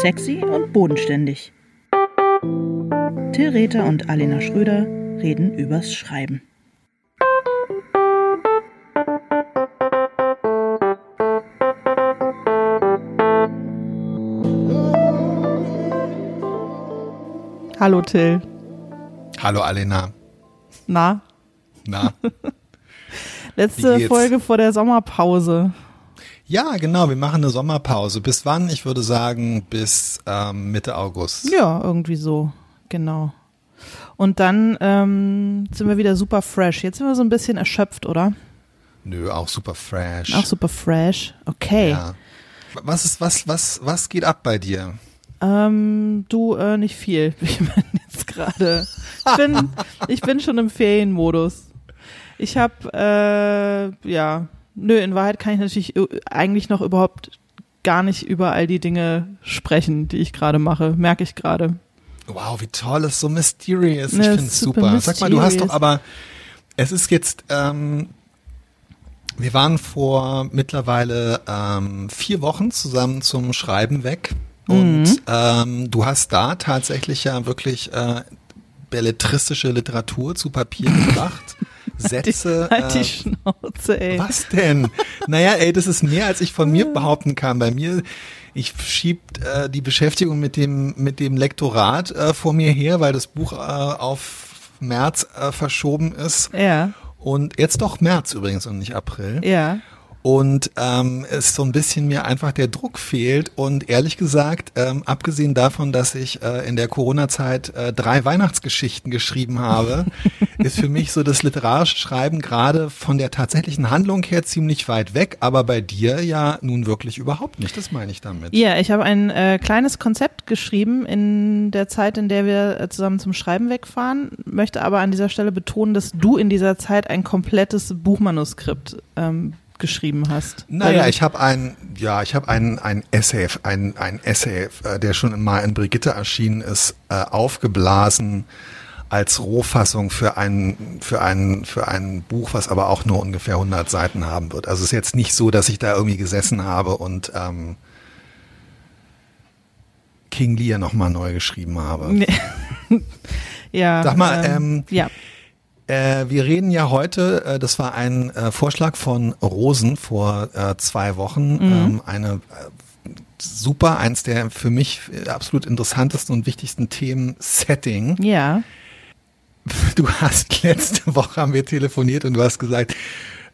Sexy und bodenständig. Till Rether und Alena Schröder reden übers Schreiben. Hallo Till. Hallo Alena. Na? Na? Letzte Folge vor der Sommerpause. Ja, genau, wir machen eine Sommerpause. Bis wann? Ich würde sagen, bis ähm, Mitte August. Ja, irgendwie so, genau. Und dann ähm, sind wir wieder super fresh. Jetzt sind wir so ein bisschen erschöpft, oder? Nö, auch super fresh. Auch super fresh. Okay. Ja. Was ist, was, was, was geht ab bei dir? Ähm, du, äh, nicht viel. Ich bin jetzt gerade. Ich bin, ich bin schon im Ferienmodus. Ich habe, äh, ja, nö, in Wahrheit kann ich natürlich eigentlich noch überhaupt gar nicht über all die Dinge sprechen, die ich gerade mache, merke ich gerade. Wow, wie toll, ist so mysterious. Ich finde es super. super. Sag mal, du hast doch aber, es ist jetzt, ähm, wir waren vor mittlerweile ähm, vier Wochen zusammen zum Schreiben weg. Und mhm. ähm, du hast da tatsächlich ja wirklich äh, belletristische Literatur zu Papier gebracht. Sätze. Halt die, halt die äh, Schnauze, ey. Was denn? naja, ey, das ist mehr, als ich von mir behaupten kann. Bei mir, ich schieb äh, die Beschäftigung mit dem, mit dem Lektorat äh, vor mir her, weil das Buch äh, auf März äh, verschoben ist. Ja. Und jetzt doch März übrigens und nicht April. Ja und ähm, es so ein bisschen mir einfach der Druck fehlt und ehrlich gesagt, ähm, abgesehen davon, dass ich äh, in der Corona-Zeit äh, drei Weihnachtsgeschichten geschrieben habe, ist für mich so das literarische Schreiben gerade von der tatsächlichen Handlung her ziemlich weit weg, aber bei dir ja nun wirklich überhaupt nicht, das meine ich damit. Ja, ich habe ein äh, kleines Konzept geschrieben in der Zeit, in der wir äh, zusammen zum Schreiben wegfahren, möchte aber an dieser Stelle betonen, dass du in dieser Zeit ein komplettes Buchmanuskript ähm, geschrieben hast? Naja, ich habe ein, ja, ich habe ein, ein Essay, ein, ein Essay, äh, der schon mal in Brigitte erschienen ist, äh, aufgeblasen als Rohfassung für ein, für ein, für ein Buch, was aber auch nur ungefähr 100 Seiten haben wird. Also es ist jetzt nicht so, dass ich da irgendwie gesessen habe und ähm, King Lear nochmal neu geschrieben habe. Nee. ja. Sag mal, ähm, ähm, ja. Äh, wir reden ja heute, äh, das war ein äh, Vorschlag von Rosen vor äh, zwei Wochen, mhm. ähm, eine äh, super, eins der für mich absolut interessantesten und wichtigsten Themen, Setting. Ja. Du hast letzte Woche haben wir telefoniert und du hast gesagt,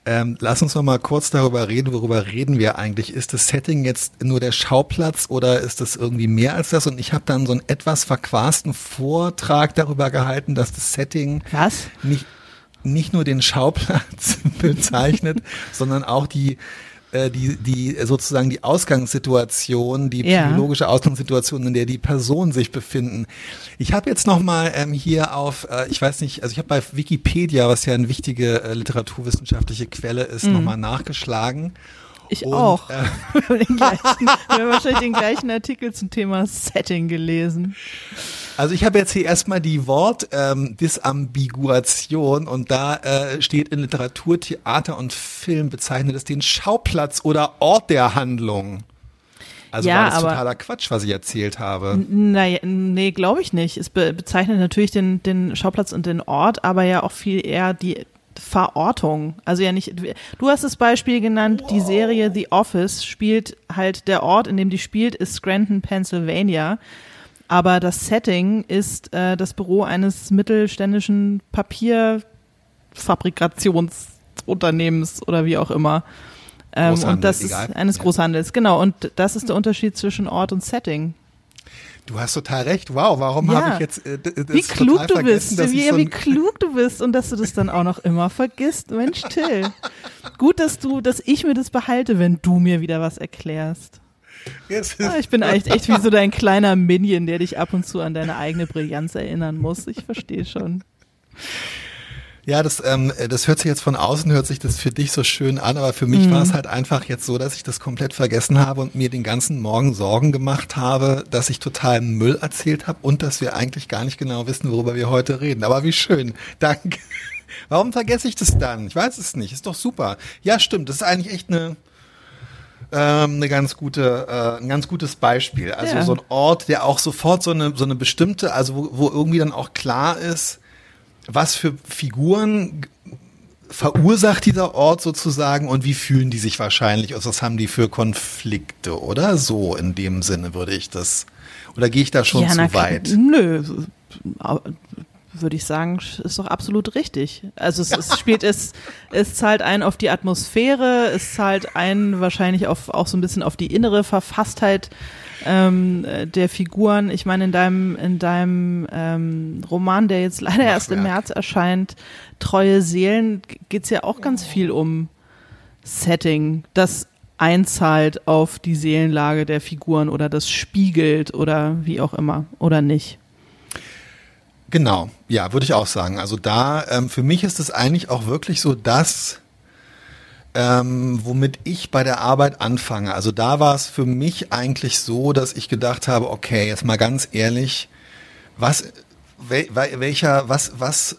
ähm, lass uns noch mal kurz darüber reden, worüber reden wir eigentlich? Ist das Setting jetzt nur der Schauplatz oder ist das irgendwie mehr als das? Und ich habe dann so einen etwas verquasten Vortrag darüber gehalten, dass das Setting Was? nicht nicht nur den Schauplatz bezeichnet, sondern auch die äh, die, die sozusagen die Ausgangssituation, die ja. psychologische Ausgangssituation, in der die Personen sich befinden. Ich habe jetzt nochmal ähm, hier auf, äh, ich weiß nicht, also ich habe bei Wikipedia, was ja eine wichtige äh, literaturwissenschaftliche Quelle ist, mhm. nochmal nachgeschlagen. Ich und, auch. Äh, wir, haben gleichen, wir haben wahrscheinlich den gleichen Artikel zum Thema Setting gelesen. Also ich habe jetzt hier erstmal die Wortdisambiguation ähm, und da äh, steht in Literatur, Theater und Film bezeichnet es den Schauplatz oder Ort der Handlung. Also ja, war das aber, totaler Quatsch, was ich erzählt habe. Naja, nee, glaube ich nicht. Es be bezeichnet natürlich den, den Schauplatz und den Ort, aber ja auch viel eher die Verortung. Also ja nicht, du hast das Beispiel genannt, wow. die Serie The Office spielt halt, der Ort, in dem die spielt, ist Scranton, Pennsylvania. Aber das Setting ist äh, das Büro eines mittelständischen Papierfabrikationsunternehmens oder wie auch immer. Ähm, und das egal. ist eines ja. Großhandels, genau. Und das ist der Unterschied zwischen Ort und Setting. Du hast total recht. Wow, warum ja. habe ich jetzt äh, das wie klug du bist, wie, so wie klug du bist und dass du das dann auch noch immer vergisst. Mensch, Till. Gut, dass du, dass ich mir das behalte, wenn du mir wieder was erklärst. Ah, ich bin echt, echt wie so dein kleiner Minion, der dich ab und zu an deine eigene Brillanz erinnern muss. Ich verstehe schon. Ja, das, ähm, das hört sich jetzt von außen, hört sich das für dich so schön an, aber für mich mhm. war es halt einfach jetzt so, dass ich das komplett vergessen habe und mir den ganzen Morgen Sorgen gemacht habe, dass ich total Müll erzählt habe und dass wir eigentlich gar nicht genau wissen, worüber wir heute reden. Aber wie schön. Danke. Warum vergesse ich das dann? Ich weiß es nicht. Ist doch super. Ja, stimmt. Das ist eigentlich echt eine, ähm, eine ganz gute, äh, ein ganz gutes Beispiel. Also ja. so ein Ort, der auch sofort so eine, so eine bestimmte, also wo, wo irgendwie dann auch klar ist, was für Figuren verursacht dieser Ort sozusagen und wie fühlen die sich wahrscheinlich und was haben die für Konflikte, oder? So in dem Sinne würde ich das. Oder gehe ich da schon ja, zu weit? Nö, würde ich sagen, ist doch absolut richtig. Also es, es spielt es, es zahlt ein auf die Atmosphäre, es zahlt ein wahrscheinlich auf, auch so ein bisschen auf die innere Verfasstheit ähm, der Figuren. Ich meine, in deinem, in deinem ähm, Roman, der jetzt leider erst im März erscheint, Treue Seelen, geht's ja auch ganz viel um Setting, das einzahlt auf die Seelenlage der Figuren oder das spiegelt oder wie auch immer oder nicht. Genau, ja, würde ich auch sagen. Also da, ähm, für mich ist es eigentlich auch wirklich so das, ähm, womit ich bei der Arbeit anfange. Also da war es für mich eigentlich so, dass ich gedacht habe, okay, jetzt mal ganz ehrlich, was, wel, welcher, was, was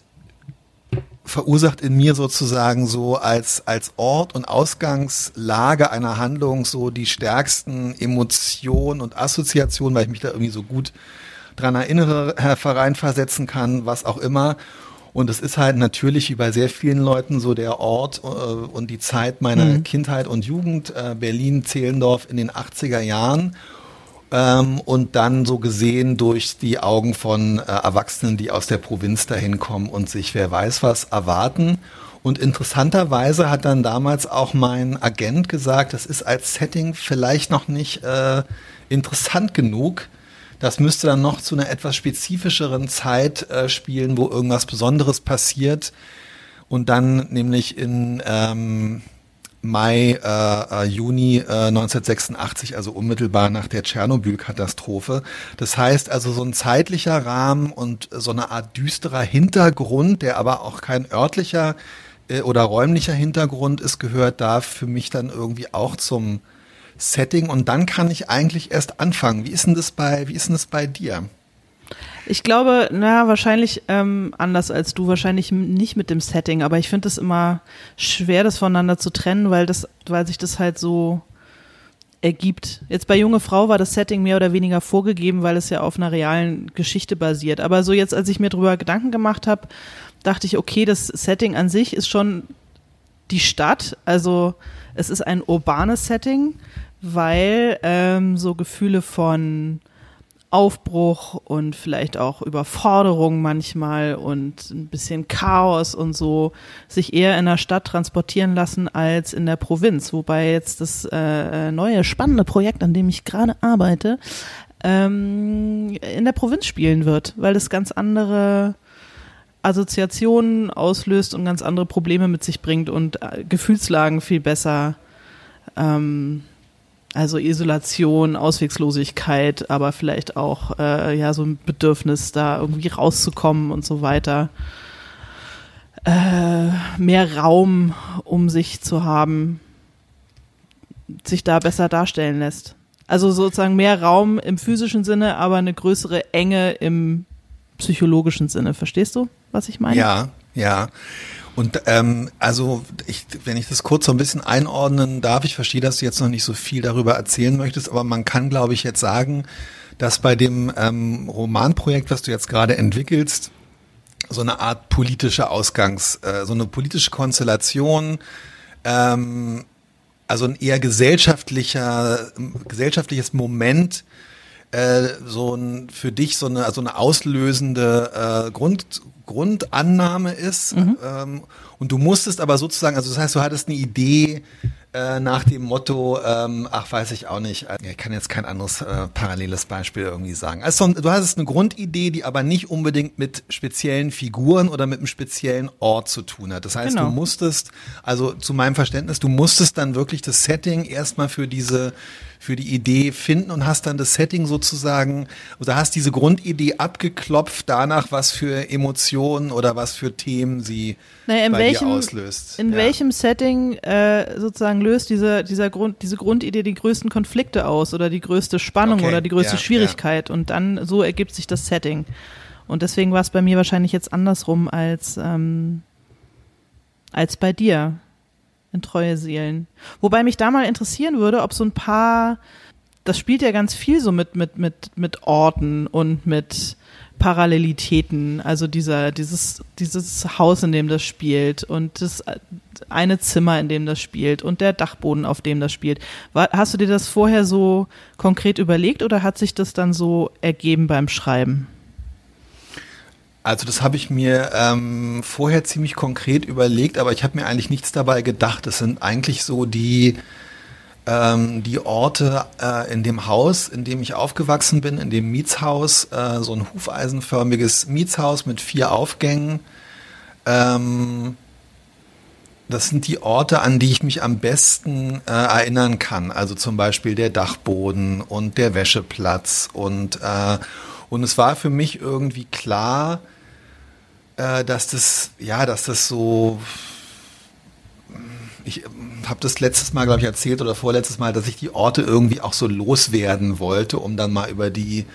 verursacht in mir sozusagen so als, als Ort und Ausgangslage einer Handlung so die stärksten Emotionen und Assoziationen, weil ich mich da irgendwie so gut dran erinnere, vereinversetzen kann, was auch immer. Und es ist halt natürlich wie bei sehr vielen Leuten so der Ort äh, und die Zeit meiner mhm. Kindheit und Jugend, äh, Berlin, Zehlendorf in den 80er Jahren. Ähm, und dann so gesehen durch die Augen von äh, Erwachsenen, die aus der Provinz dahin kommen und sich wer weiß was erwarten. Und interessanterweise hat dann damals auch mein Agent gesagt, das ist als Setting vielleicht noch nicht äh, interessant genug, das müsste dann noch zu einer etwas spezifischeren Zeit äh, spielen, wo irgendwas Besonderes passiert. Und dann nämlich in ähm, Mai, äh, äh, Juni äh, 1986, also unmittelbar nach der Tschernobyl-Katastrophe. Das heißt also so ein zeitlicher Rahmen und so eine Art düsterer Hintergrund, der aber auch kein örtlicher äh, oder räumlicher Hintergrund ist, gehört da für mich dann irgendwie auch zum Setting und dann kann ich eigentlich erst anfangen. Wie ist denn das bei, wie ist denn das bei dir? Ich glaube, na, wahrscheinlich ähm, anders als du, wahrscheinlich nicht mit dem Setting, aber ich finde es immer schwer, das voneinander zu trennen, weil das, weil sich das halt so ergibt. Jetzt bei Junge Frau war das Setting mehr oder weniger vorgegeben, weil es ja auf einer realen Geschichte basiert. Aber so jetzt, als ich mir darüber Gedanken gemacht habe, dachte ich, okay, das Setting an sich ist schon die Stadt. Also es ist ein urbanes Setting weil ähm, so Gefühle von Aufbruch und vielleicht auch Überforderung manchmal und ein bisschen Chaos und so sich eher in der Stadt transportieren lassen als in der Provinz. Wobei jetzt das äh, neue spannende Projekt, an dem ich gerade arbeite, ähm, in der Provinz spielen wird, weil es ganz andere Assoziationen auslöst und ganz andere Probleme mit sich bringt und äh, Gefühlslagen viel besser ähm, also Isolation, Auswegslosigkeit, aber vielleicht auch äh, ja so ein Bedürfnis, da irgendwie rauszukommen und so weiter. Äh, mehr Raum, um sich zu haben, sich da besser darstellen lässt. Also sozusagen mehr Raum im physischen Sinne, aber eine größere Enge im psychologischen Sinne. Verstehst du, was ich meine? Ja, ja. Und ähm, also, ich, wenn ich das kurz so ein bisschen einordnen darf, ich verstehe, dass du jetzt noch nicht so viel darüber erzählen möchtest, aber man kann, glaube ich, jetzt sagen, dass bei dem ähm, Romanprojekt, was du jetzt gerade entwickelst, so eine Art politische Ausgangs, äh, so eine politische Konstellation, ähm, also ein eher gesellschaftlicher, gesellschaftliches Moment, äh, so ein, für dich so eine, also eine auslösende äh, Grund, Grundannahme ist. Mhm. Ähm, und du musstest aber sozusagen, also das heißt, du hattest eine Idee äh, nach dem Motto, ähm, ach, weiß ich auch nicht, äh, ich kann jetzt kein anderes äh, paralleles Beispiel irgendwie sagen. Also du hattest eine Grundidee, die aber nicht unbedingt mit speziellen Figuren oder mit einem speziellen Ort zu tun hat. Das heißt, genau. du musstest, also zu meinem Verständnis, du musstest dann wirklich das Setting erstmal für diese für die Idee finden und hast dann das Setting sozusagen, oder hast diese Grundidee abgeklopft danach, was für Emotionen oder was für Themen sie naja, bei welchem, auslöst. In ja. welchem Setting äh, sozusagen löst diese, dieser Grund, diese Grundidee die größten Konflikte aus oder die größte Spannung okay. oder die größte ja, Schwierigkeit und dann so ergibt sich das Setting. Und deswegen war es bei mir wahrscheinlich jetzt andersrum als, ähm, als bei dir. in Treue Seelen. Wobei mich da mal interessieren würde, ob so ein paar, das spielt ja ganz viel so mit, mit, mit, mit Orten und mit Parallelitäten. Also dieser, dieses, dieses Haus, in dem das spielt und das eine Zimmer, in dem das spielt und der Dachboden, auf dem das spielt. Hast du dir das vorher so konkret überlegt oder hat sich das dann so ergeben beim Schreiben? Also das habe ich mir ähm, vorher ziemlich konkret überlegt, aber ich habe mir eigentlich nichts dabei gedacht. Das sind eigentlich so die, ähm, die Orte äh, in dem Haus, in dem ich aufgewachsen bin, in dem Mietshaus, äh, so ein hufeisenförmiges Mietshaus mit vier Aufgängen. Ähm, das sind die Orte, an die ich mich am besten äh, erinnern kann. Also zum Beispiel der Dachboden und der Wäscheplatz. Und, äh, und es war für mich irgendwie klar, äh, dass das, ja, dass das so, ich habe das letztes Mal, glaube ich, erzählt oder vorletztes Mal, dass ich die Orte irgendwie auch so loswerden wollte, um dann mal über die,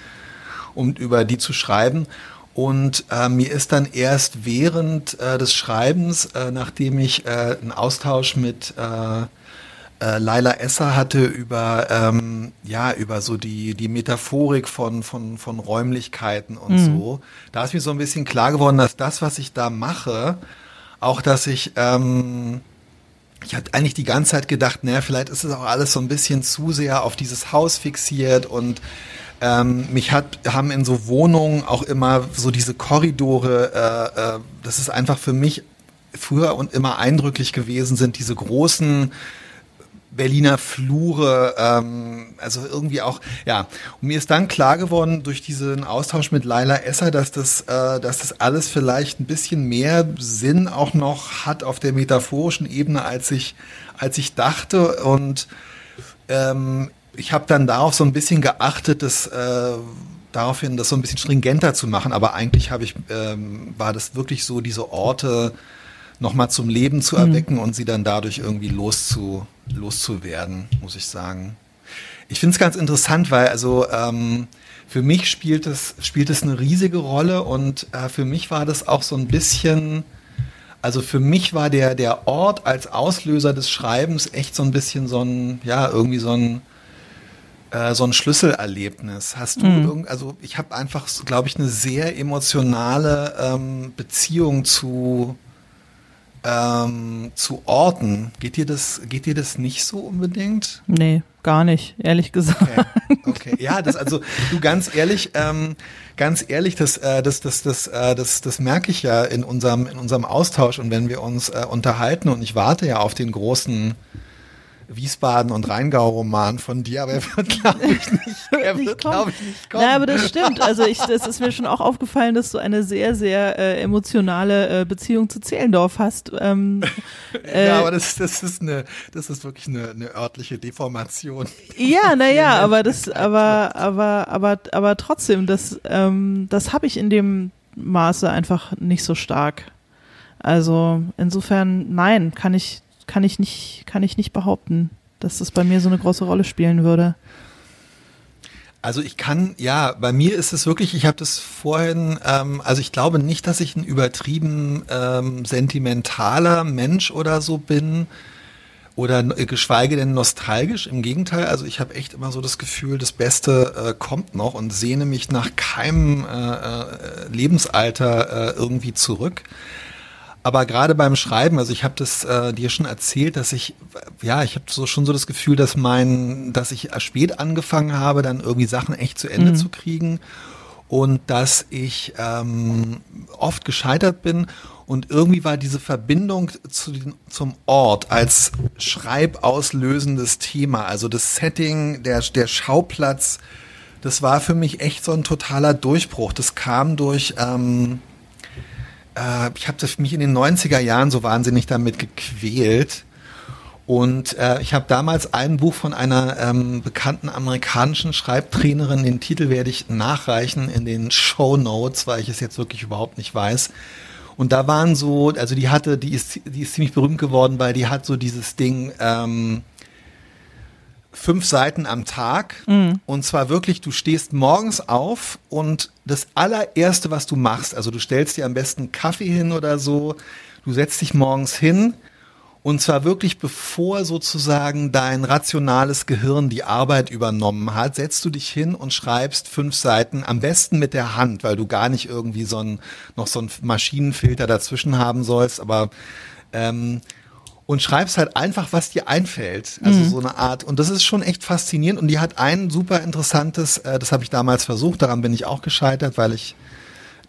um über die zu schreiben. Und äh, mir ist dann erst während äh, des Schreibens, äh, nachdem ich äh, einen Austausch mit äh, äh, Laila Esser hatte über ähm, ja über so die die Metaphorik von von von Räumlichkeiten und mhm. so. Da ist mir so ein bisschen klar geworden, dass das, was ich da mache, auch dass ich ähm, ich hatte eigentlich die ganze Zeit gedacht, naja, vielleicht ist es auch alles so ein bisschen zu sehr auf dieses Haus fixiert und ähm, mich hat, haben in so Wohnungen auch immer so diese Korridore, äh, äh, das ist einfach für mich früher und immer eindrücklich gewesen sind, diese großen Berliner Flure, ähm, also irgendwie auch, ja. Und mir ist dann klar geworden durch diesen Austausch mit Laila Esser, dass das, äh, dass das alles vielleicht ein bisschen mehr Sinn auch noch hat auf der metaphorischen Ebene, als ich, als ich dachte. Und ähm, ich habe dann darauf so ein bisschen geachtet, dass äh, daraufhin das so ein bisschen stringenter zu machen. Aber eigentlich habe ich, ähm, war das wirklich so, diese Orte nochmal zum Leben zu mhm. erwecken mhm. und sie dann dadurch irgendwie loszu, loszuwerden, muss ich sagen. Ich finde es ganz interessant, weil also ähm, für mich spielt es, spielt es eine riesige Rolle und äh, für mich war das auch so ein bisschen, also für mich war der, der Ort als Auslöser des Schreibens echt so ein bisschen so ein, ja, irgendwie so ein, äh, so ein Schlüsselerlebnis. Hast du mhm. irgend, also ich habe einfach, glaube ich, eine sehr emotionale ähm, Beziehung zu ähm, zu orten. Geht dir das, geht dir das nicht so unbedingt? Nee, gar nicht, ehrlich gesagt. Okay, okay. ja, das also du ganz ehrlich, ähm, ganz ehrlich, das, äh, das, das, das, äh, das, das merke ich ja in unserem, in unserem Austausch und wenn wir uns äh, unterhalten und ich warte ja auf den großen Wiesbaden- und Rheingau-Roman von dir, aber er wird, glaube ich, nicht, er wird, glaube ich, nicht kommen. Ja, aber das stimmt. Also ich, das ist mir schon auch aufgefallen, dass du eine sehr, sehr äh, emotionale äh, Beziehung zu Zehlendorf hast. Ähm, äh, ja, aber das, das ist eine, das ist wirklich eine, eine örtliche Deformation. Ja, naja, aber das, aber, aber, aber, aber trotzdem, das, ähm, das habe ich in dem Maße einfach nicht so stark. Also insofern, nein, kann ich kann ich nicht, kann ich nicht behaupten, dass das bei mir so eine große Rolle spielen würde. Also ich kann, ja, bei mir ist es wirklich, ich habe das vorhin, ähm, also ich glaube nicht, dass ich ein übertrieben ähm, sentimentaler Mensch oder so bin oder geschweige denn nostalgisch. Im Gegenteil, also ich habe echt immer so das Gefühl, das Beste äh, kommt noch und sehne mich nach keinem äh, äh Lebensalter äh, irgendwie zurück. Aber gerade beim Schreiben, also ich habe das äh, dir schon erzählt, dass ich, ja, ich habe so schon so das Gefühl, dass mein, dass ich spät angefangen habe, dann irgendwie Sachen echt zu Ende mhm. zu kriegen und dass ich ähm, oft gescheitert bin und irgendwie war diese Verbindung zu den, zum Ort als schreibauslösendes Thema, also das Setting, der, der Schauplatz, das war für mich echt so ein totaler Durchbruch. Das kam durch ähm, äh, ich habe mich in den 90er Jahren so wahnsinnig damit gequält. Und äh, ich habe damals ein Buch von einer ähm, bekannten amerikanischen Schreibtrainerin, den Titel werde ich nachreichen in den Show Notes, weil ich es jetzt wirklich überhaupt nicht weiß. Und da waren so, also die hatte, die ist, die ist ziemlich berühmt geworden, weil die hat so dieses Ding, ähm, fünf Seiten am Tag. Mhm. Und zwar wirklich, du stehst morgens auf und das allererste, was du machst, also du stellst dir am besten Kaffee hin oder so, du setzt dich morgens hin Und zwar wirklich bevor sozusagen dein rationales Gehirn die Arbeit übernommen hat, setzt du dich hin und schreibst fünf Seiten, am besten mit der Hand, weil du gar nicht irgendwie so ein, noch so ein Maschinenfilter dazwischen haben sollst, aber ähm, und schreibst halt einfach, was dir einfällt. Also mhm. so eine Art. Und das ist schon echt faszinierend. Und die hat ein super interessantes, äh, das habe ich damals versucht, daran bin ich auch gescheitert, weil ich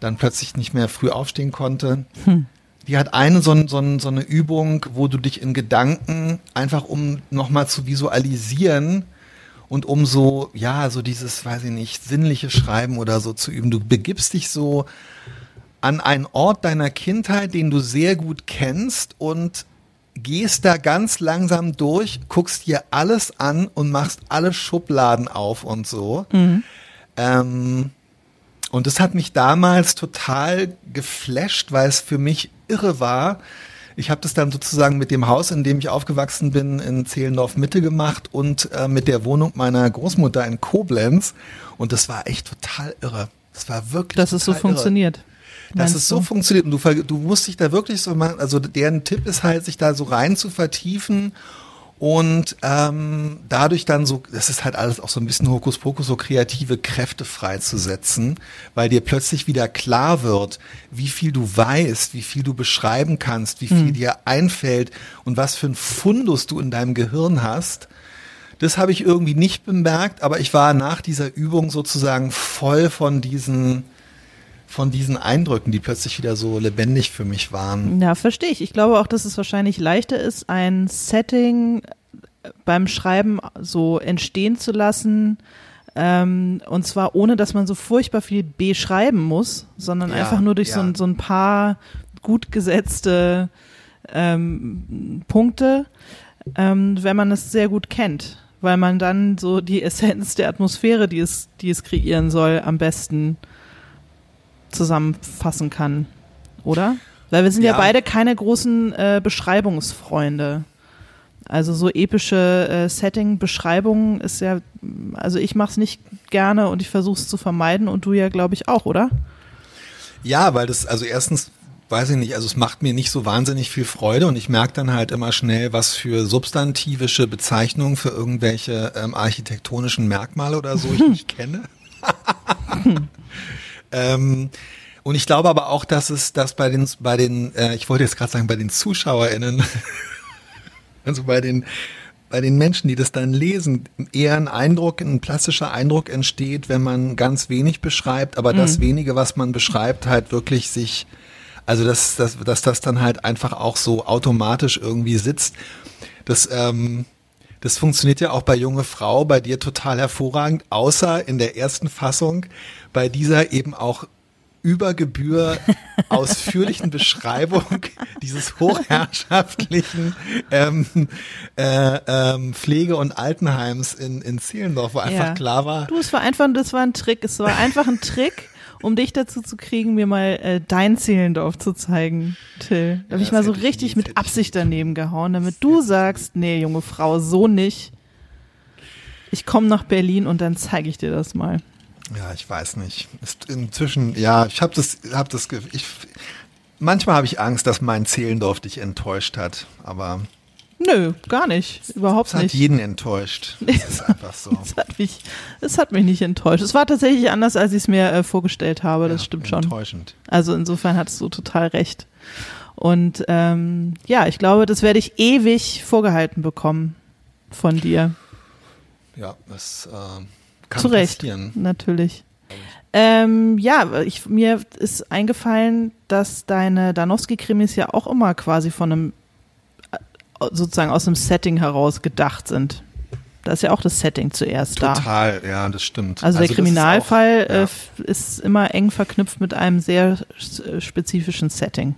dann plötzlich nicht mehr früh aufstehen konnte. Hm. Die hat eine so, so, so eine Übung, wo du dich in Gedanken einfach um nochmal zu visualisieren und um so, ja, so dieses, weiß ich nicht, sinnliche Schreiben oder so zu üben. Du begibst dich so an einen Ort deiner Kindheit, den du sehr gut kennst und gehst da ganz langsam durch, guckst dir alles an und machst alle Schubladen auf und so. Mhm. Ähm, und das hat mich damals total geflasht, weil es für mich irre war. Ich habe das dann sozusagen mit dem Haus, in dem ich aufgewachsen bin, in Zehlendorf Mitte gemacht und äh, mit der Wohnung meiner Großmutter in Koblenz. Und das war echt total irre. Das war wirklich. Dass es so irre. funktioniert. Dass es so du? funktioniert. Und du, du musst dich da wirklich so machen. Also deren Tipp ist halt, sich da so rein zu vertiefen und ähm, dadurch dann so, das ist halt alles auch so ein bisschen Hokuspokus, so kreative Kräfte freizusetzen, weil dir plötzlich wieder klar wird, wie viel du weißt, wie viel du beschreiben kannst, wie viel mhm. dir einfällt und was für ein Fundus du in deinem Gehirn hast. Das habe ich irgendwie nicht bemerkt, aber ich war nach dieser Übung sozusagen voll von diesen von diesen Eindrücken, die plötzlich wieder so lebendig für mich waren. Ja, verstehe ich. Ich glaube auch, dass es wahrscheinlich leichter ist, ein Setting beim Schreiben so entstehen zu lassen, ähm, und zwar ohne, dass man so furchtbar viel beschreiben muss, sondern ja, einfach nur durch ja. so, ein, so ein paar gut gesetzte ähm, Punkte, ähm, wenn man es sehr gut kennt, weil man dann so die Essenz der Atmosphäre, die es, die es kreieren soll, am besten zusammenfassen kann, oder? Weil wir sind ja, ja beide keine großen äh, Beschreibungsfreunde. Also so epische äh, Setting-Beschreibungen ist ja, also ich mache es nicht gerne und ich versuche es zu vermeiden und du ja, glaube ich, auch, oder? Ja, weil das, also erstens weiß ich nicht, also es macht mir nicht so wahnsinnig viel Freude und ich merke dann halt immer schnell, was für substantivische Bezeichnungen für irgendwelche ähm, architektonischen Merkmale oder so ich nicht kenne. Ähm, und ich glaube aber auch, dass es, dass bei den, bei den, äh, ich wollte jetzt gerade sagen, bei den ZuschauerInnen, also bei den, bei den Menschen, die das dann lesen, eher ein Eindruck, ein plastischer Eindruck entsteht, wenn man ganz wenig beschreibt, aber mhm. das wenige, was man beschreibt, halt wirklich sich, also dass, dass, dass das dann halt einfach auch so automatisch irgendwie sitzt. Das, ähm, das funktioniert ja auch bei junge Frau, bei dir total hervorragend, außer in der ersten Fassung, bei dieser eben auch über Gebühr ausführlichen Beschreibung dieses hochherrschaftlichen ähm, äh, ähm, Pflege- und Altenheims in, in Zehlendorf, wo einfach ja. klar war. Du, es war einfach, das war ein Trick. Es war einfach ein Trick, um dich dazu zu kriegen, mir mal äh, dein Zehlendorf zu zeigen, Till. Da ja, habe ich mal so richtig ich mit Absicht daneben gehauen, damit du sagst, nee, junge Frau, so nicht. Ich komme nach Berlin und dann zeige ich dir das mal. Ja, ich weiß nicht. Ist inzwischen, ja, ich habe das, hab das, ich, manchmal habe ich Angst, dass mein Zehlendorf dich enttäuscht hat, aber. Nö, gar nicht. Überhaupt es nicht. Es hat jeden enttäuscht. Das ist einfach so. es, hat mich, es hat mich nicht enttäuscht. Es war tatsächlich anders, als ich es mir äh, vorgestellt habe. Das ja, stimmt schon. Enttäuschend. Also insofern hattest du total recht. Und ähm, ja, ich glaube, das werde ich ewig vorgehalten bekommen von dir. Ja, das. Äh kann Zu Recht, passieren. natürlich. Ähm, ja, ich, mir ist eingefallen, dass deine Danowski-Krimis ja auch immer quasi von einem, sozusagen aus einem Setting heraus gedacht sind. Da ist ja auch das Setting zuerst Total, da. Total, ja, das stimmt. Also, also der Kriminalfall ist, auch, ja. äh, ist immer eng verknüpft mit einem sehr spezifischen Setting.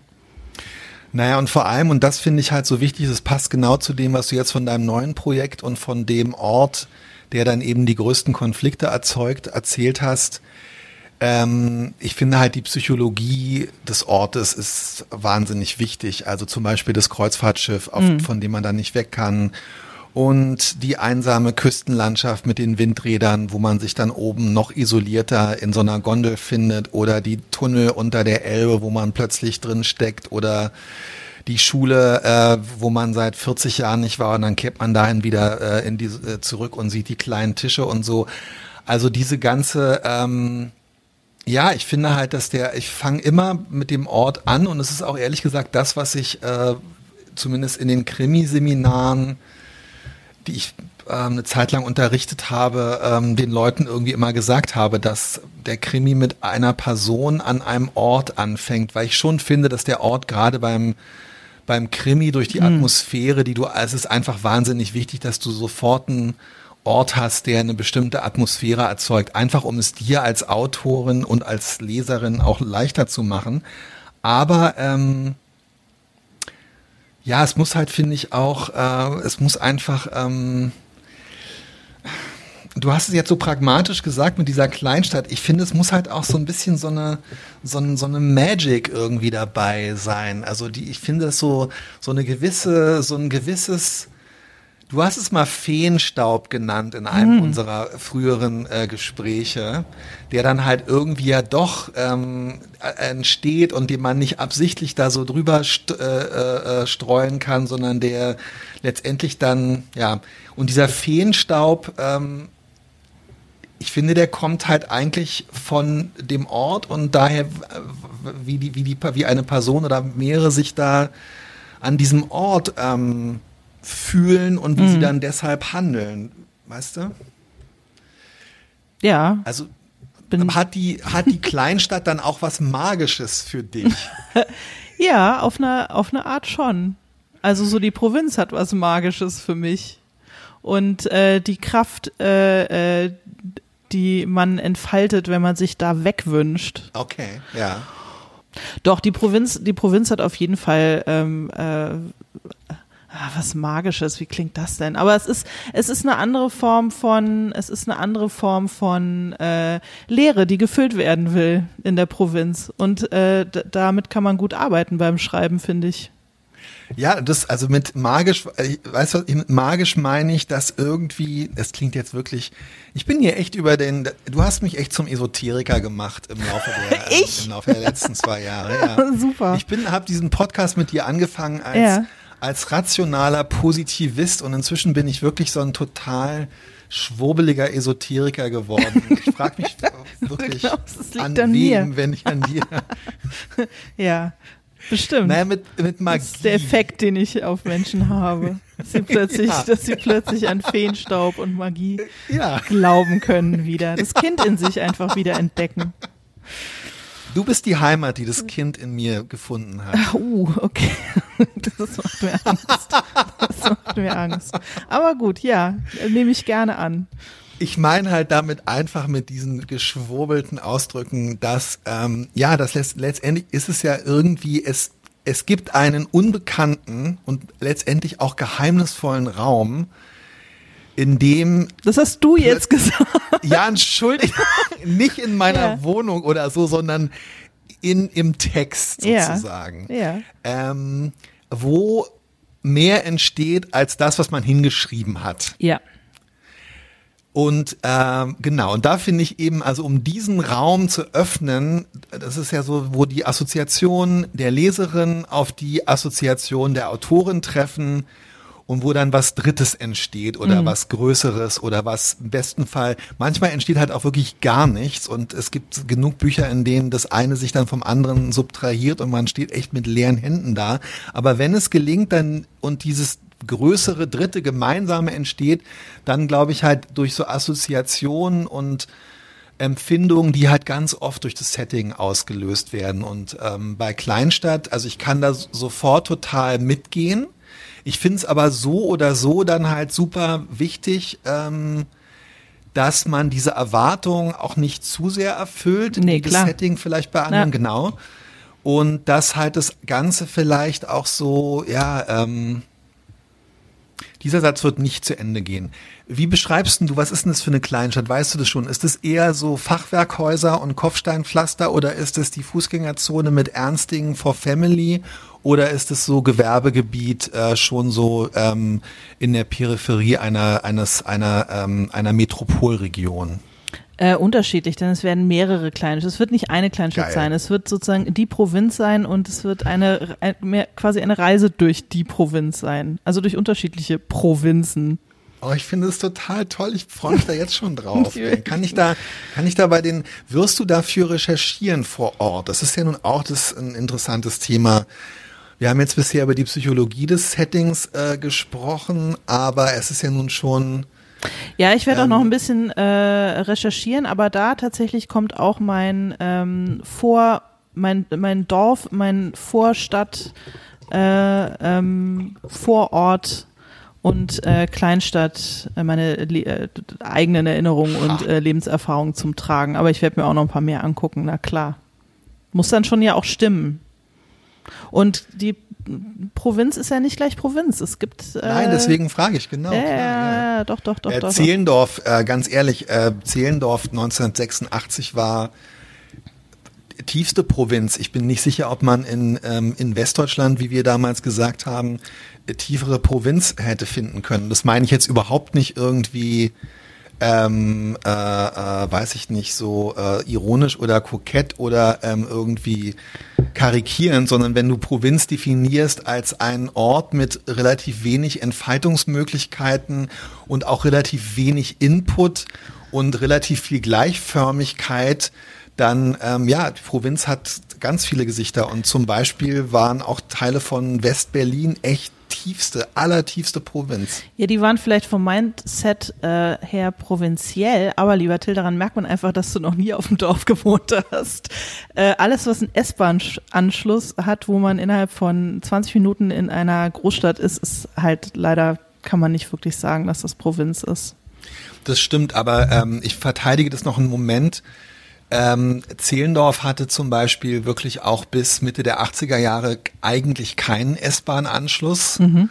Naja, und vor allem, und das finde ich halt so wichtig, es passt genau zu dem, was du jetzt von deinem neuen Projekt und von dem Ort der dann eben die größten Konflikte erzeugt, erzählt hast. Ähm, ich finde halt die Psychologie des Ortes ist wahnsinnig wichtig. Also zum Beispiel das Kreuzfahrtschiff, auf, mhm. von dem man dann nicht weg kann. Und die einsame Küstenlandschaft mit den Windrädern, wo man sich dann oben noch isolierter in so einer Gondel findet oder die Tunnel unter der Elbe, wo man plötzlich drin steckt oder die Schule, äh, wo man seit 40 Jahren nicht war und dann kehrt man dahin wieder äh, in die, äh, zurück und sieht die kleinen Tische und so. Also diese ganze, ähm, ja, ich finde halt, dass der, ich fange immer mit dem Ort an und es ist auch ehrlich gesagt das, was ich äh, zumindest in den Krimiseminaren, die ich ähm, eine Zeit lang unterrichtet habe, ähm, den Leuten irgendwie immer gesagt habe, dass der Krimi mit einer Person an einem Ort anfängt, weil ich schon finde, dass der Ort gerade beim beim Krimi durch die mhm. Atmosphäre, die du, es ist einfach wahnsinnig wichtig, dass du sofort einen Ort hast, der eine bestimmte Atmosphäre erzeugt, einfach um es dir als Autorin und als Leserin auch leichter zu machen. Aber ähm, ja, es muss halt, finde ich, auch, äh, es muss einfach, ähm, du hast es jetzt so pragmatisch gesagt mit dieser Kleinstadt. Ich finde, es muss halt auch so ein bisschen so eine, so, eine, so eine Magic irgendwie dabei sein. Also die, ich finde so, so eine gewisse, so ein gewisses, Du hast es mal Feenstaub genannt in einem mm. unserer früheren äh, Gespräche, der dann halt irgendwie ja doch ähm, äh, entsteht und den man nicht absichtlich da so drüber st äh, äh, äh, streuen kann, sondern der letztendlich dann, ja, und dieser Feenstaub, ähm, ich finde, der kommt halt eigentlich von dem Ort und daher, wie, die, wie, die, wie eine Person oder mehrere sich da an diesem Ort ähm, fühlen und wie mhm. sie dann deshalb handeln. Weißt du? Ja. Also hat die, hat die Kleinstadt dann auch was Magisches für dich? ja, auf eine, auf eine Art schon. Also so die Provinz hat was Magisches für mich. Und äh, die Kraft, äh, äh, die man entfaltet, wenn man sich da wegwünscht. Okay, ja. Doch, die Provinz, die Provinz hat auf jeden Fall ähm, äh, Ah, was Magisches, wie klingt das denn? Aber es ist, es ist eine andere Form von, es ist eine andere Form von äh, Lehre, die gefüllt werden will in der Provinz. Und äh, damit kann man gut arbeiten beim Schreiben, finde ich. Ja, das, also mit magisch, äh, weißt du, mit magisch meine ich, dass irgendwie, das klingt jetzt wirklich, ich bin hier echt über den, du hast mich echt zum Esoteriker gemacht im Laufe der, ich? im Laufe der letzten zwei Jahre. Ja. Super. Ich bin, habe diesen Podcast mit dir angefangen als ja als rationaler Positivist und inzwischen bin ich wirklich so ein total schwurbeliger Esoteriker geworden. Ich frage mich wirklich, glaubst, an, an, wem, mir. wenn ich an dir. ja, bestimmt. Naja, mit, mit Magie. Das ist der Effekt, den ich auf Menschen habe. Dass sie plötzlich, ja. dass sie plötzlich an Feenstaub und Magie ja. glauben können wieder. Das Kind in sich einfach wieder entdecken. Du bist die Heimat, die das Kind in mir gefunden hat. Uh, okay. Das macht mir Angst. Das macht mir Angst. Aber gut, ja, nehme ich gerne an. Ich meine halt damit einfach mit diesen geschwurbelten Ausdrücken, dass, ähm, ja, das letztendlich ist es ja irgendwie, es, es gibt einen unbekannten und letztendlich auch geheimnisvollen Raum, in dem. Das hast du jetzt gesagt. Ja, entschuldigt. nicht in meiner ja. Wohnung oder so, sondern in, im Text sozusagen. Ja. ja. Ähm, wo mehr entsteht als das, was man hingeschrieben hat. Ja. Und ähm, genau, und da finde ich eben, also um diesen Raum zu öffnen, das ist ja so, wo die Assoziation der Leserin auf die Assoziation der Autorin treffen und wo dann was Drittes entsteht oder mhm. was Größeres oder was im besten Fall, manchmal entsteht halt auch wirklich gar nichts und es gibt genug Bücher, in denen das eine sich dann vom anderen subtrahiert und man steht echt mit leeren Händen da. Aber wenn es gelingt, dann und dieses größere dritte gemeinsame entsteht, dann glaube ich halt durch so Assoziationen und Empfindungen, die halt ganz oft durch das Setting ausgelöst werden. Und ähm, bei Kleinstadt, also ich kann da sofort total mitgehen. Ich finde es aber so oder so dann halt super wichtig, ähm, dass man diese Erwartung auch nicht zu sehr erfüllt, nee, das klar. Setting vielleicht bei anderen, ja. genau. Und dass halt das Ganze vielleicht auch so, ja, ähm, dieser Satz wird nicht zu Ende gehen. Wie beschreibst du, was ist denn das für eine Kleinstadt? Weißt du das schon? Ist es eher so Fachwerkhäuser und Kopfsteinpflaster oder ist es die Fußgängerzone mit Ernstingen for Family oder ist es so Gewerbegebiet äh, schon so ähm, in der Peripherie einer, eines, einer, ähm, einer Metropolregion? Äh, unterschiedlich, denn es werden mehrere Kleinstädte. Es wird nicht eine Kleinstadt Geil. sein. Es wird sozusagen die Provinz sein und es wird eine, ein, mehr, quasi eine Reise durch die Provinz sein. Also durch unterschiedliche Provinzen. Oh, ich finde es total toll. Ich freue mich da jetzt schon drauf. kann ich da, kann ich da bei den, wirst du dafür recherchieren vor Ort? Das ist ja nun auch das ein interessantes Thema. Wir haben jetzt bisher über die Psychologie des Settings äh, gesprochen, aber es ist ja nun schon ja, ich werde ähm, auch noch ein bisschen äh, recherchieren, aber da tatsächlich kommt auch mein ähm, Vor, mein, mein Dorf, mein Vorstadt, äh, ähm, Vorort und äh, Kleinstadt äh, meine äh, eigenen Erinnerungen und äh, Lebenserfahrungen zum Tragen. Aber ich werde mir auch noch ein paar mehr angucken, na klar. Muss dann schon ja auch stimmen. Und die Provinz ist ja nicht gleich Provinz. Es gibt. Äh, Nein, deswegen frage ich genau. Ja, klar, ja. ja, doch, doch, doch. Äh, doch Zehlendorf, äh, ganz ehrlich, äh, Zehlendorf 1986 war tiefste Provinz. Ich bin nicht sicher, ob man in, ähm, in Westdeutschland, wie wir damals gesagt haben, tiefere Provinz hätte finden können. Das meine ich jetzt überhaupt nicht irgendwie ähm, äh, äh, weiß ich nicht, so äh, ironisch oder kokett oder ähm, irgendwie karikierend, sondern wenn du Provinz definierst als einen Ort mit relativ wenig Entfaltungsmöglichkeiten und auch relativ wenig Input und relativ viel Gleichförmigkeit, dann ähm, ja, die Provinz hat ganz viele Gesichter. Und zum Beispiel waren auch Teile von West-Berlin echt tiefste, allertiefste Provinz. Ja, die waren vielleicht vom Mindset äh, her provinziell, aber lieber Till, daran merkt man einfach, dass du noch nie auf dem Dorf gewohnt hast. Äh, alles, was einen S-Bahn-Anschluss hat, wo man innerhalb von 20 Minuten in einer Großstadt ist, ist halt leider, kann man nicht wirklich sagen, dass das Provinz ist. Das stimmt, aber ähm, ich verteidige das noch einen Moment. Ähm, Zehlendorf hatte zum Beispiel wirklich auch bis Mitte der 80er Jahre eigentlich keinen S-Bahn-Anschluss. Mhm.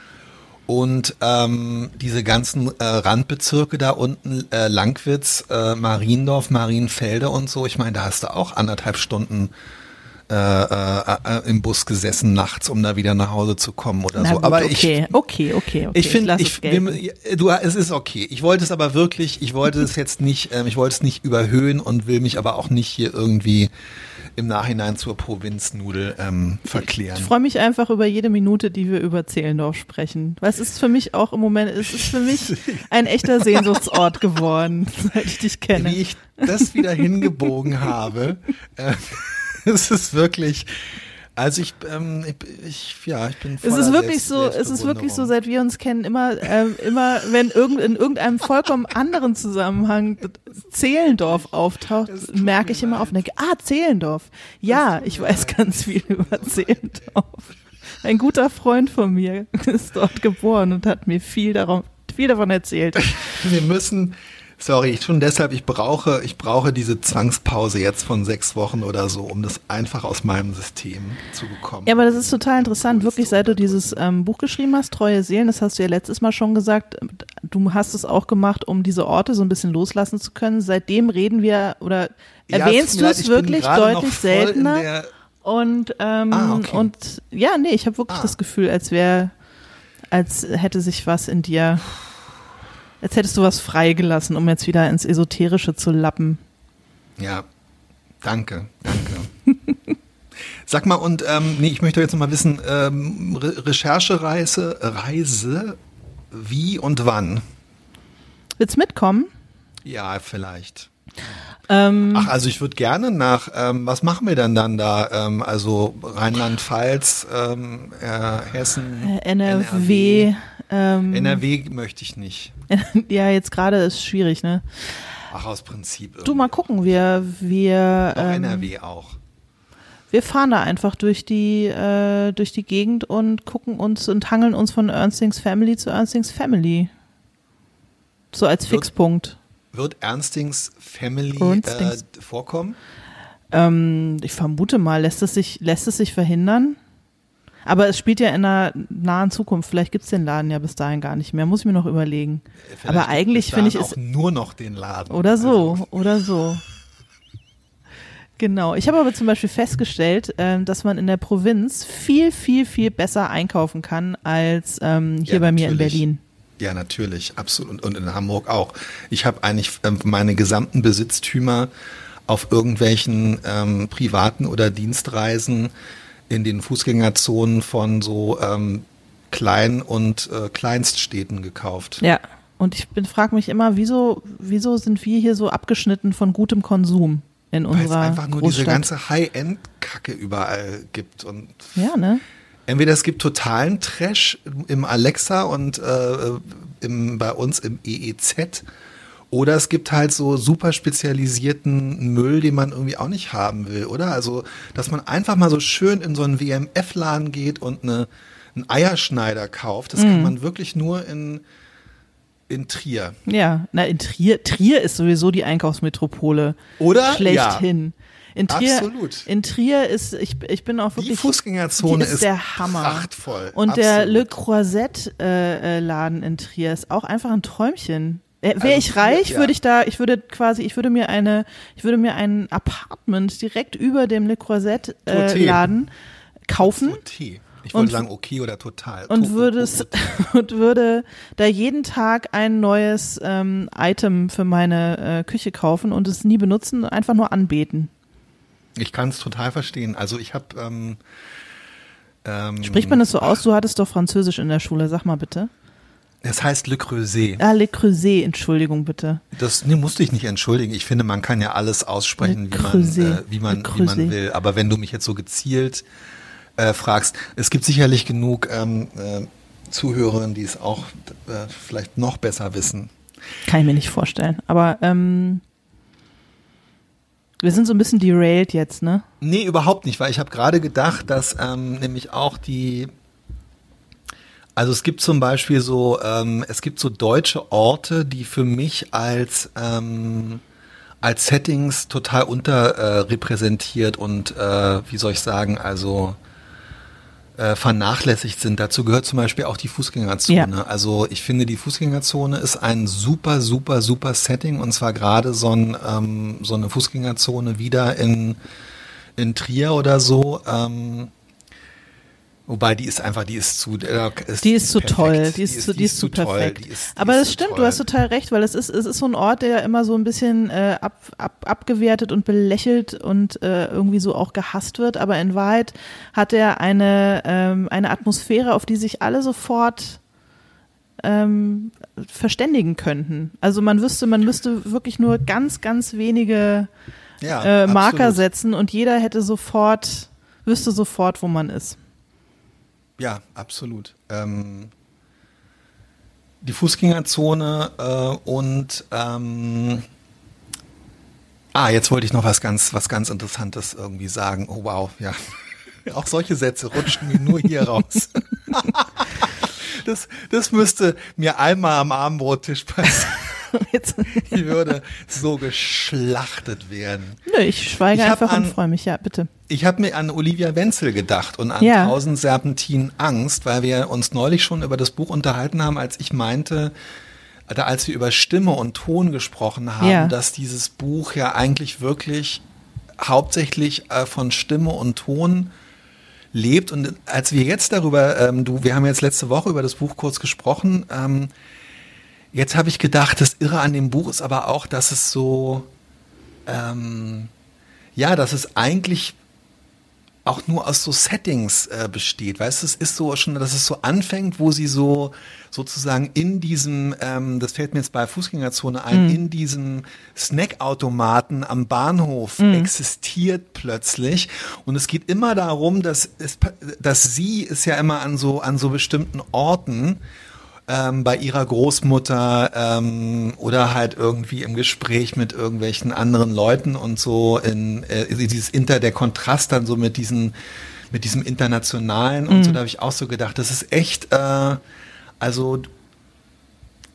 Und ähm, diese ganzen äh, Randbezirke da unten, äh, Langwitz, äh, Mariendorf, Marienfelde und so, ich meine, da hast du auch anderthalb Stunden äh, äh, äh, im Bus gesessen nachts, um da wieder nach Hause zu kommen oder Na so. Gut, aber okay, ich, okay, okay, okay. Ich finde, ich, ich du, es ist okay. Ich wollte es aber wirklich, ich wollte es jetzt nicht, ähm, ich wollte es nicht überhöhen und will mich aber auch nicht hier irgendwie im Nachhinein zur Provinznudel ähm, verklären. Ich freue mich einfach über jede Minute, die wir über Zehlendorf sprechen. Weil es ist für mich auch im Moment, es ist für mich ein echter Sehnsuchtsort geworden, seit ich dich kenne. Wie ich das wieder hingebogen habe. Äh, es ist wirklich. Also ich, ähm, ich, ja, ich bin Es ist wirklich so, es ist wirklich so, seit wir uns kennen, immer, äh, immer, wenn irgend, in irgendeinem vollkommen anderen Zusammenhang Zehlendorf auftaucht, merke ich immer auf und denke, ah, Zehlendorf. Ja, ich weiß ganz viel über Zehlendorf. Ein guter Freund von mir ist dort geboren und hat mir viel darum, viel davon erzählt. Wir müssen, Sorry, schon deshalb, ich brauche, ich brauche diese Zwangspause jetzt von sechs Wochen oder so, um das einfach aus meinem System zu bekommen. Ja, aber das ist total interessant, wirklich, seit du dieses ähm, Buch geschrieben hast, Treue Seelen, das hast du ja letztes Mal schon gesagt, du hast es auch gemacht, um diese Orte so ein bisschen loslassen zu können. Seitdem reden wir oder erwähnst ja, du es wirklich deutlich seltener. Und, ähm, ah, okay. und ja, nee, ich habe wirklich ah. das Gefühl, als wäre, als hätte sich was in dir als hättest du was freigelassen, um jetzt wieder ins Esoterische zu lappen. Ja, danke, danke. Sag mal, und ähm, nee, ich möchte jetzt noch mal wissen, ähm, Re Recherchereise, Reise, wie und wann? Willst mitkommen? Ja, vielleicht. Ähm, Ach, also ich würde gerne nach, ähm, was machen wir denn dann da? Ähm, also Rheinland-Pfalz, ähm, äh, Hessen, NRW. NRW. Ähm, NRW möchte ich nicht. ja, jetzt gerade ist schwierig, ne? Ach, aus Prinzip. Irgendwie. Du mal gucken, wir, wir. Auch ähm, NRW auch. Wir fahren da einfach durch die, äh, durch die Gegend und gucken uns und hangeln uns von Ernstings Family zu Ernstings Family. So als wird, Fixpunkt. Wird Ernstings Family Ernstings. Äh, vorkommen? Ähm, ich vermute mal, lässt es sich, lässt es sich verhindern? Aber es spielt ja in einer nahen Zukunft. Vielleicht gibt es den Laden ja bis dahin gar nicht mehr. Muss ich mir noch überlegen. Vielleicht aber eigentlich finde ich es. nur noch den Laden. Oder so, also. oder so. Genau. Ich habe aber zum Beispiel festgestellt, äh, dass man in der Provinz viel, viel, viel besser einkaufen kann als ähm, hier ja, bei mir in Berlin. Ja, natürlich, absolut. Und in Hamburg auch. Ich habe eigentlich ähm, meine gesamten Besitztümer auf irgendwelchen ähm, privaten oder Dienstreisen in den Fußgängerzonen von so ähm, Klein- und äh, Kleinststädten gekauft. Ja, und ich frage mich immer, wieso, wieso sind wir hier so abgeschnitten von gutem Konsum in unserer Weil es einfach nur Großstadt. diese ganze High-End-Kacke überall gibt. Und ja, ne? Entweder es gibt totalen Trash im Alexa und äh, im, bei uns im EEZ oder es gibt halt so super spezialisierten Müll, den man irgendwie auch nicht haben will, oder? Also, dass man einfach mal so schön in so einen WMF-Laden geht und eine, einen Eierschneider kauft, das mhm. kann man wirklich nur in, in Trier. Ja, na, in Trier, Trier ist sowieso die Einkaufsmetropole. Oder? Schlechthin. Ja. In Trier, Absolut. In Trier ist, ich, ich bin auch wirklich. Die Fußgängerzone ist, ist, der Hammer. Prachtvoll. Und Absolut. der Le Croisette äh, äh, in Trier ist auch einfach ein Träumchen. Wäre also, ich reich, ja. würde ich da, ich würde quasi, ich würde mir eine, ich würde mir ein Apartment direkt über dem Le Croisette äh, Laden kaufen. Toté. Ich wollte sagen, okay oder total. Und würde es, und würde da jeden Tag ein neues ähm, Item für meine äh, Küche kaufen und es nie benutzen, einfach nur anbeten. Ich kann es total verstehen. Also ich habe ähm, ähm, Spricht man das so aus? Du hattest doch Französisch in der Schule, sag mal bitte. Es heißt Le Creuset. Ah, Le Creuset, Entschuldigung bitte. Das nee, musste ich nicht entschuldigen. Ich finde, man kann ja alles aussprechen, wie man, äh, wie, man, wie man will. Aber wenn du mich jetzt so gezielt äh, fragst, es gibt sicherlich genug ähm, äh, Zuhörerinnen, die es auch äh, vielleicht noch besser wissen. Kann ich mir nicht vorstellen. Aber ähm, wir sind so ein bisschen derailed jetzt, ne? Nee, überhaupt nicht, weil ich habe gerade gedacht, dass ähm, nämlich auch die also es gibt zum Beispiel so, ähm, es gibt so deutsche Orte, die für mich als ähm, als Settings total unterrepräsentiert äh, und äh, wie soll ich sagen, also äh, vernachlässigt sind. Dazu gehört zum Beispiel auch die Fußgängerzone. Ja. Also ich finde, die Fußgängerzone ist ein super, super, super Setting und zwar gerade so, ein, ähm, so eine Fußgängerzone wieder in, in Trier oder so. Ähm, Wobei die ist einfach, die ist zu, äh, ist, die ist zu toll, die ist, die ist, die ist zu perfekt. Toll, ist, Aber das stimmt, toll. du hast total recht, weil es ist, es ist so ein Ort, der immer so ein bisschen äh, ab, ab, abgewertet und belächelt und äh, irgendwie so auch gehasst wird. Aber in Wahrheit hat er eine, ähm, eine Atmosphäre, auf die sich alle sofort ähm, verständigen könnten. Also man wüsste, man müsste wirklich nur ganz, ganz wenige ja, äh, Marker absolut. setzen und jeder hätte sofort, wüsste sofort, wo man ist. Ja, absolut. Ähm, die Fußgängerzone äh, und ähm, ah, jetzt wollte ich noch was ganz, was ganz Interessantes irgendwie sagen. Oh wow, ja. Auch solche Sätze rutschen mir nur hier raus. das, das müsste mir einmal am Abendbrottisch passieren. ich würde so geschlachtet werden. Nö, ich schweige ich einfach an, und freue mich, ja, bitte. Ich habe mir an Olivia Wenzel gedacht und an ja. Tausend Serpentinen Angst, weil wir uns neulich schon über das Buch unterhalten haben, als ich meinte, als wir über Stimme und Ton gesprochen haben, ja. dass dieses Buch ja eigentlich wirklich hauptsächlich äh, von Stimme und Ton lebt. Und als wir jetzt darüber, ähm, du, wir haben jetzt letzte Woche über das Buch kurz gesprochen, ähm, Jetzt habe ich gedacht, das Irre an dem Buch ist aber auch, dass es so, ähm, ja, dass es eigentlich auch nur aus so Settings äh, besteht. Weißt du, es ist so schon, dass es so anfängt, wo sie so sozusagen in diesem, ähm, das fällt mir jetzt bei Fußgängerzone ein, mhm. in diesem Snackautomaten am Bahnhof mhm. existiert plötzlich. Und es geht immer darum, dass, es, dass sie ist ja immer an so, an so bestimmten Orten ähm, bei ihrer Großmutter ähm, oder halt irgendwie im Gespräch mit irgendwelchen anderen Leuten und so in äh, dieses Inter, der Kontrast dann so mit diesen mit diesem internationalen und mhm. so, da habe ich auch so gedacht, das ist echt, äh, also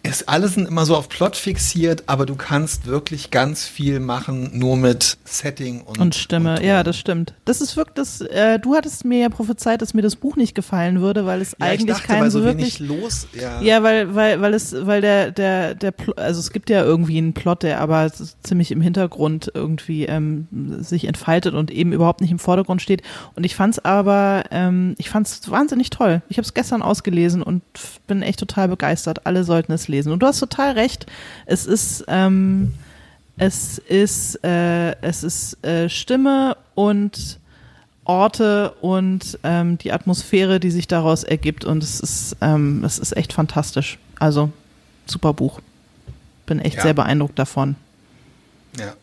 es alle sind immer so auf Plot fixiert, aber du kannst wirklich ganz viel machen, nur mit Setting und, und Stimme. Und ja, das stimmt. Das ist wirklich das, äh, du hattest mir ja prophezeit, dass mir das Buch nicht gefallen würde, weil es ja, eigentlich dachte, kein so wirklich los. Ja, ja weil, weil, weil es, weil der, der, der, also es gibt ja irgendwie einen Plot, der aber ziemlich im Hintergrund irgendwie ähm, sich entfaltet und eben überhaupt nicht im Vordergrund steht. Und ich fand's aber, ähm, ich fand's wahnsinnig toll. Ich habe es gestern ausgelesen und bin echt total begeistert. Alle sollten es lesen. Und du hast total recht. Es ist, ähm, es ist, äh, es ist äh, Stimme und Orte und ähm, die Atmosphäre, die sich daraus ergibt. Und es ist, ähm, es ist echt fantastisch. Also super Buch. Bin echt ja. sehr beeindruckt davon. Ja.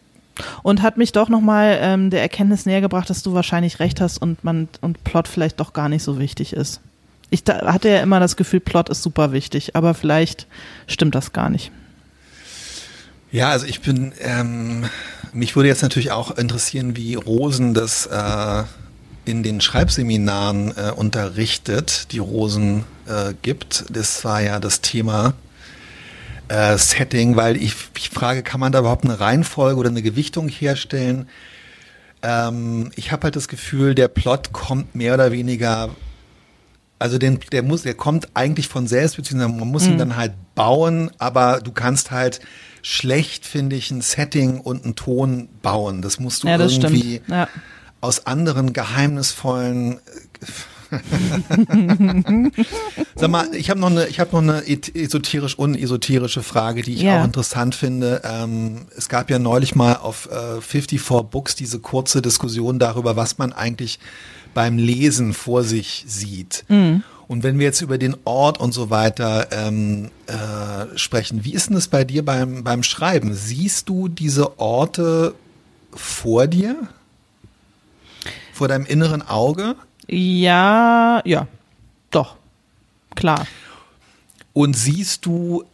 Und hat mich doch nochmal ähm, der Erkenntnis näher gebracht, dass du wahrscheinlich recht hast und man und Plot vielleicht doch gar nicht so wichtig ist. Ich hatte ja immer das Gefühl, Plot ist super wichtig, aber vielleicht stimmt das gar nicht. Ja, also ich bin, ähm, mich würde jetzt natürlich auch interessieren, wie Rosen das äh, in den Schreibseminaren äh, unterrichtet, die Rosen äh, gibt. Das war ja das Thema äh, Setting, weil ich, ich frage, kann man da überhaupt eine Reihenfolge oder eine Gewichtung herstellen? Ähm, ich habe halt das Gefühl, der Plot kommt mehr oder weniger also den, der muss, der kommt eigentlich von selbst, beziehungsweise man muss mhm. ihn dann halt bauen, aber du kannst halt schlecht, finde ich, ein Setting und einen Ton bauen. Das musst du ja, das irgendwie ja. aus anderen geheimnisvollen Sag mal, ich habe noch eine, ich habe noch eine esoterisch unesoterische Frage, die ich yeah. auch interessant finde. Ähm, es gab ja neulich mal auf äh, 54 Books diese kurze Diskussion darüber, was man eigentlich beim Lesen vor sich sieht. Mhm. Und wenn wir jetzt über den Ort und so weiter ähm, äh, sprechen, wie ist denn das bei dir beim, beim Schreiben? Siehst du diese Orte vor dir? Vor deinem inneren Auge? Ja, ja, doch, klar. Und siehst du,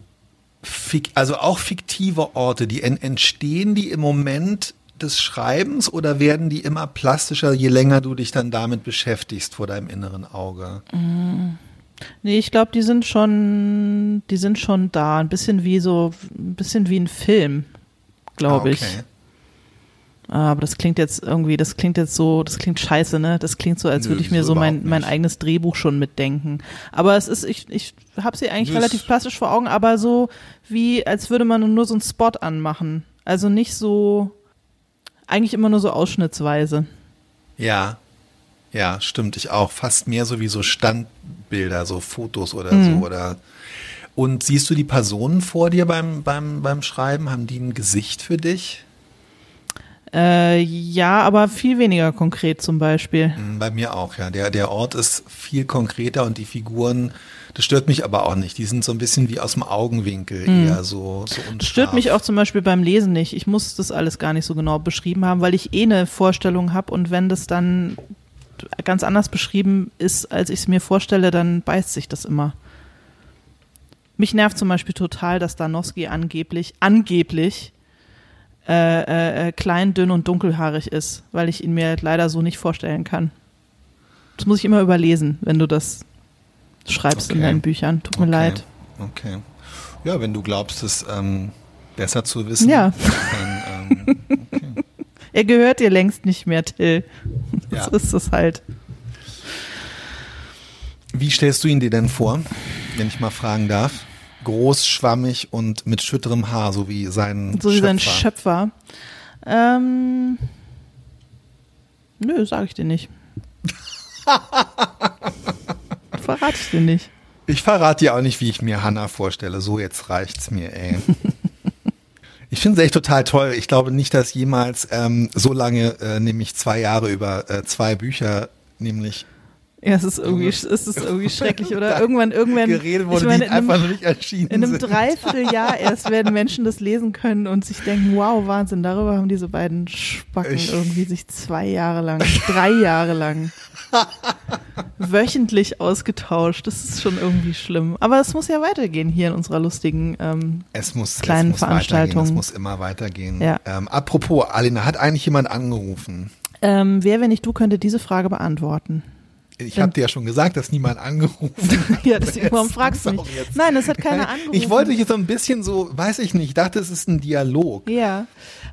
also auch fiktive Orte, die entstehen die im Moment des Schreibens oder werden die immer plastischer, je länger du dich dann damit beschäftigst vor deinem inneren Auge? Mm. Nee, ich glaube, die sind schon, die sind schon da. Ein bisschen wie so, ein bisschen wie ein Film, glaube ah, okay. ich. Aber das klingt jetzt irgendwie, das klingt jetzt so, das klingt scheiße, ne? Das klingt so, als würde ich mir so mein, mein eigenes Drehbuch schon mitdenken. Aber es ist, ich, ich habe sie eigentlich Nö, relativ plastisch vor Augen, aber so wie, als würde man nur so einen Spot anmachen. Also nicht so, eigentlich immer nur so ausschnittsweise. Ja, ja, stimmt, ich auch. Fast mehr so wie so Standbilder, so Fotos oder mhm. so oder. Und siehst du die Personen vor dir beim, beim, beim Schreiben? Haben die ein Gesicht für dich? Äh, ja, aber viel weniger konkret zum Beispiel. Mm, bei mir auch, ja. Der, der Ort ist viel konkreter und die Figuren, das stört mich aber auch nicht. Die sind so ein bisschen wie aus dem Augenwinkel, mhm. eher so, so unscharf. Stört mich auch zum Beispiel beim Lesen nicht. Ich muss das alles gar nicht so genau beschrieben haben, weil ich eh eine Vorstellung habe und wenn das dann ganz anders beschrieben ist, als ich es mir vorstelle, dann beißt sich das immer. Mich nervt zum Beispiel total, dass Danowski angeblich, angeblich äh, äh, äh, klein, dünn und dunkelhaarig ist, weil ich ihn mir leider so nicht vorstellen kann. Das muss ich immer überlesen, wenn du das schreibst okay. in deinen Büchern. Tut mir okay. leid. Okay. Ja, wenn du glaubst, es ähm, besser zu wissen. Ja. Dann, ähm, okay. er gehört dir längst nicht mehr, Till. Ja. So ist es halt. Wie stellst du ihn dir denn vor, wenn ich mal fragen darf? Groß, schwammig und mit schütterem Haar, so wie sein so wie Schöpfer. sein Schöpfer. Ähm, nö, sag ich dir nicht. verrate ich dir nicht. Ich verrate dir auch nicht, wie ich mir Hannah vorstelle. So, jetzt reicht's mir, ey. Ich finde es echt total toll. Ich glaube nicht, dass jemals ähm, so lange, äh, nämlich zwei Jahre über äh, zwei Bücher, nämlich ja, es ist irgendwie, es ist irgendwie schrecklich, oder? Irgendwann, irgendwann. Geredet wurde, ich meine, die einfach noch nicht erschienen In einem Dreivierteljahr erst werden Menschen das lesen können und sich denken, wow, Wahnsinn, darüber haben diese beiden Spacken ich irgendwie sich zwei Jahre lang, drei Jahre lang wöchentlich ausgetauscht. Das ist schon irgendwie schlimm. Aber es muss ja weitergehen hier in unserer lustigen ähm, es muss, kleinen es muss Veranstaltung. Es muss immer weitergehen. Ja. Ähm, apropos, Alina, hat eigentlich jemand angerufen? Ähm, wer, wenn nicht du, könnte diese Frage beantworten? Ich habe dir ja schon gesagt, dass niemand angerufen hat. ja, deswegen, warum fragst du mich? Nein, es hat keiner angerufen. Ich wollte dich so ein bisschen so, weiß ich nicht, ich dachte, es ist ein Dialog. Ja.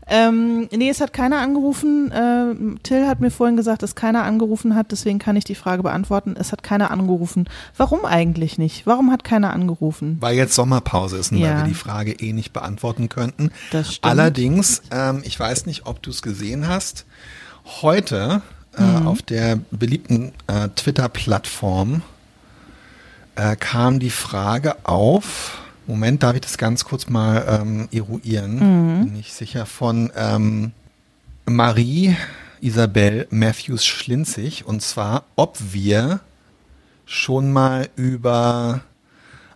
Ähm, nee, es hat keiner angerufen. Äh, Till hat mir vorhin gesagt, dass keiner angerufen hat, deswegen kann ich die Frage beantworten. Es hat keiner angerufen. Warum eigentlich nicht? Warum hat keiner angerufen? Weil jetzt Sommerpause ist und ja. weil wir die Frage eh nicht beantworten könnten. Das stimmt. Allerdings, ähm, ich weiß nicht, ob du es gesehen hast, heute mhm. auf der beliebten äh, Twitter-Plattform äh, kam die Frage auf, Moment, darf ich das ganz kurz mal ähm, eruieren? Mhm. Bin ich sicher von ähm, Marie Isabel Matthews Schlinzig und zwar, ob wir schon mal über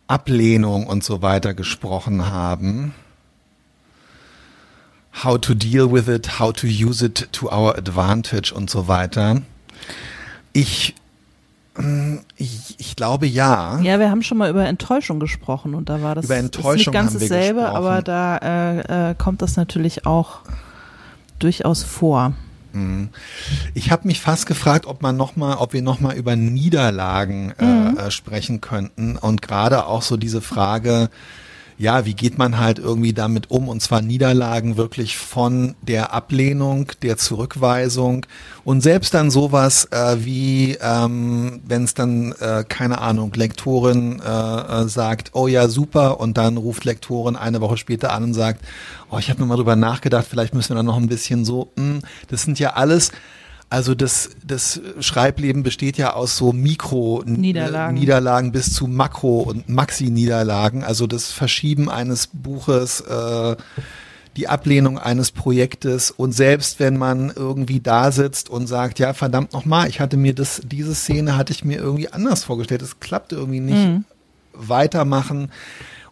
Ablehnung und so weiter gesprochen haben. How to deal with it, how to use it to our advantage und so weiter. Ich ich, ich, glaube ja. Ja, wir haben schon mal über Enttäuschung gesprochen und da war das über Enttäuschung nicht ganz dasselbe, gesprochen. aber da äh, äh, kommt das natürlich auch durchaus vor. Mhm. Ich habe mich fast gefragt, ob man noch mal, ob wir noch mal über Niederlagen äh, mhm. äh, sprechen könnten und gerade auch so diese Frage, ja, wie geht man halt irgendwie damit um? Und zwar Niederlagen wirklich von der Ablehnung, der Zurückweisung und selbst dann sowas äh, wie, ähm, wenn es dann, äh, keine Ahnung, Lektorin äh, äh, sagt, oh ja, super, und dann ruft Lektorin eine Woche später an und sagt, oh, ich habe mir mal drüber nachgedacht, vielleicht müssen wir dann noch ein bisschen so, mh, hm, das sind ja alles also das, das Schreibleben besteht ja aus so Mikro-Niederlagen Niederlagen bis zu Makro- und Maxi-Niederlagen. Also das Verschieben eines Buches, äh, die Ablehnung eines Projektes. Und selbst wenn man irgendwie da sitzt und sagt, ja verdammt nochmal, ich hatte mir das, diese Szene hatte ich mir irgendwie anders vorgestellt, es klappt irgendwie nicht, mhm. weitermachen.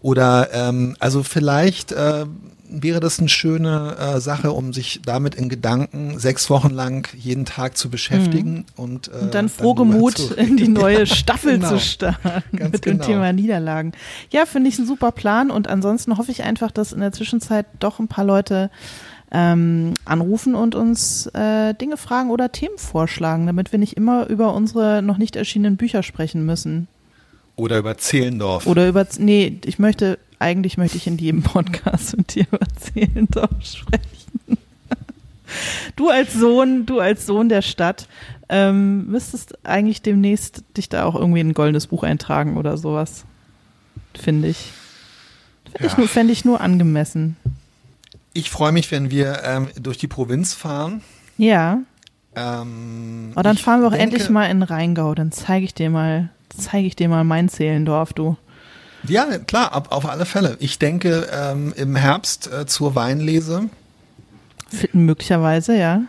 Oder ähm, also vielleicht äh, wäre das eine schöne äh, Sache, um sich damit in Gedanken sechs Wochen lang jeden Tag zu beschäftigen mhm. und, äh, und dann frohgemut in die neue Staffel genau. zu starten Ganz mit genau. dem Thema Niederlagen. Ja, finde ich ein super Plan und ansonsten hoffe ich einfach, dass in der Zwischenzeit doch ein paar Leute ähm, anrufen und uns äh, Dinge fragen oder Themen vorschlagen, damit wir nicht immer über unsere noch nicht erschienenen Bücher sprechen müssen. Oder über Zehlendorf. Oder über, nee, ich möchte eigentlich möchte ich in jedem Podcast mit dir erzählen, doch sprechen. Du als Sohn, du als Sohn der Stadt, ähm, müsstest eigentlich demnächst dich da auch irgendwie in ein goldenes Buch eintragen oder sowas. Finde ich. Fände ja. ich, fänd ich nur angemessen. Ich freue mich, wenn wir ähm, durch die Provinz fahren. Ja. Ähm, oh, dann fahren wir auch denke, endlich mal in Rheingau. Dann zeige ich dir mal, zeige ich dir mal mein Zehlendorf, du. Ja, klar, auf, auf alle Fälle. Ich denke ähm, im Herbst äh, zur Weinlese. Möglicherweise, ja.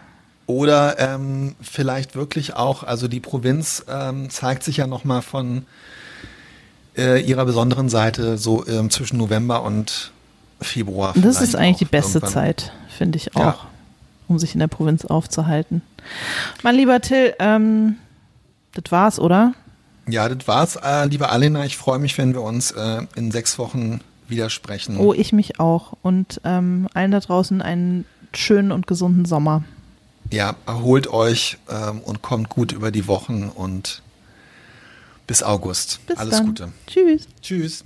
Oder ähm, vielleicht wirklich auch, also die Provinz ähm, zeigt sich ja nochmal von äh, ihrer besonderen Seite so ähm, zwischen November und Februar. Das ist eigentlich die beste irgendwann. Zeit, finde ich auch, ja. um sich in der Provinz aufzuhalten. Mein lieber Till, ähm, das war's, oder? Ja, das war's, äh, liebe Alena. Ich freue mich, wenn wir uns äh, in sechs Wochen widersprechen. Oh, ich mich auch. Und ähm, allen da draußen einen schönen und gesunden Sommer. Ja, erholt euch ähm, und kommt gut über die Wochen und bis August. Bis Alles dann. Gute. Tschüss. Tschüss.